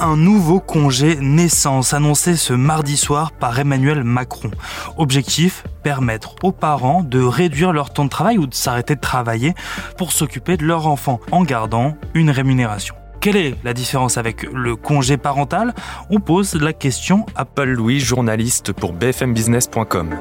un nouveau congé naissance annoncé ce mardi soir par Emmanuel Macron. Objectif permettre aux parents de réduire leur temps de travail ou de s'arrêter de travailler pour s'occuper de leur enfant en gardant une rémunération. Quelle est la différence avec le congé parental? On pose la question à Paul Louis, journaliste pour bfmbusiness.com.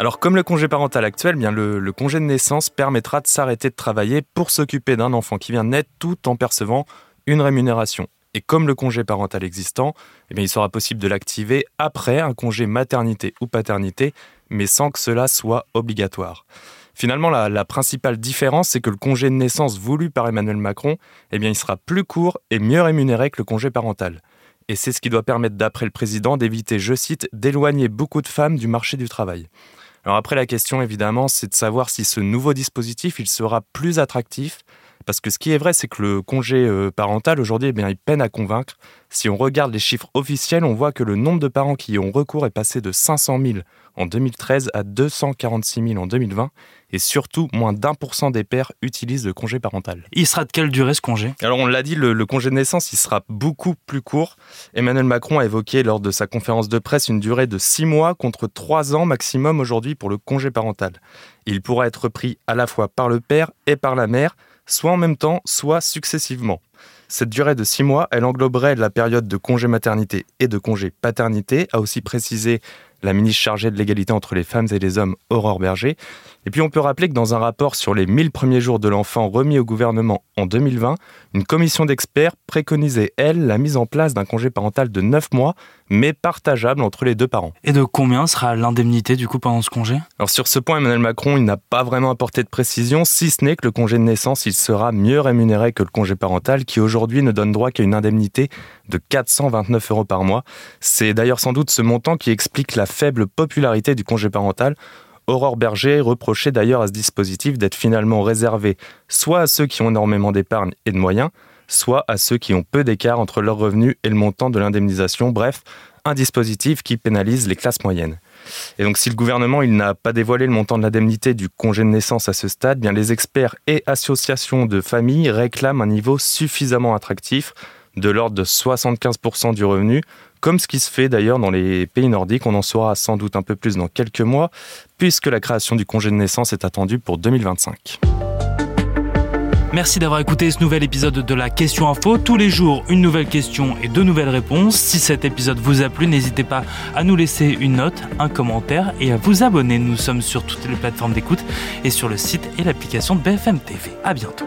Alors comme le congé parental actuel, bien le, congé de naissance permettra de s'arrêter de travailler pour s'occuper d'un enfant qui vient naître tout en percevant une rémunération. Et comme le congé parental existant, eh il sera possible de l'activer après un congé maternité ou paternité, mais sans que cela soit obligatoire. Finalement, la, principale différence, c'est que le congé de naissance voulu par Emmanuel Macron, eh il sera plus court et mieux rémunéré que le congé parental. Et c'est ce qui doit permettre, d'après le président, d'éviter, je cite, d'éloigner beaucoup de femmes du marché du travail. Alors après, la question, évidemment, c'est de savoir si ce nouveau dispositif, il sera plus attractif. Parce que ce qui est vrai, c'est que le congé euh, parental, aujourd'hui, eh bien, il peine à convaincre. Si on regarde les chiffres officiels, on voit que le nombre de parents qui y ont recours est passé de 500 000 en 2013 à 246 000 en 2020 et surtout moins d'un pour cent des pères utilisent le congé parental. Il sera de quelle durée ce congé? Alors on l'a dit, le, congé de naissance il sera beaucoup plus court. Emmanuel Macron a évoqué lors de sa conférence de presse une durée de six mois contre trois ans maximum aujourd'hui pour le congé parental. Il pourra être pris à la fois par le père et par la mère, soit en même temps, soit successivement. Cette durée de six mois, elle engloberait la période de congé maternité et de congé paternité, a aussi précisé la ministre chargée de l'égalité entre les femmes et les hommes, Aurore Berger. Et puis on peut rappeler que dans un rapport sur les 1000 premiers jours de l'enfant remis au gouvernement en 2020, une commission d'experts préconisait, elle, la mise en place d'un congé parental de 9 mois, mais partageable entre les deux parents. Et de combien sera l'indemnité du coup pendant ce congé? Alors sur ce point, Emmanuel Macron, il n'a pas vraiment apporté de précision, si ce n'est que le congé de naissance, il sera mieux rémunéré que le congé parental, qui aujourd'hui ne donne droit qu'à une indemnité de 429 euros par mois. C'est d'ailleurs sans doute ce montant qui explique la faible popularité du congé parental. Aurore Berger reprochait d'ailleurs à ce dispositif d'être finalement réservé soit à ceux qui ont énormément d'épargne et de moyens, soit à ceux qui ont peu d'écart entre leurs revenus et le montant de l'indemnisation. Bref, un dispositif qui pénalise les classes moyennes. Et donc si le gouvernement n'a pas dévoilé le montant de l'indemnité du congé de naissance à ce stade, bien les experts et associations de familles réclament un niveau suffisamment attractif de l'ordre de 75% du revenu, comme ce qui se fait d'ailleurs dans les pays nordiques. On en saura sans doute un peu plus dans quelques mois, puisque la création du congé de naissance est attendue pour 2025. Merci d'avoir écouté ce nouvel épisode de la Question Info. Tous les jours, une nouvelle question et deux nouvelles réponses. Si cet épisode vous a plu, n'hésitez pas à nous laisser une note, un commentaire et à vous abonner. Nous sommes sur toutes les plateformes d'écoute et sur le site et l'application de BFM TV. À bientôt.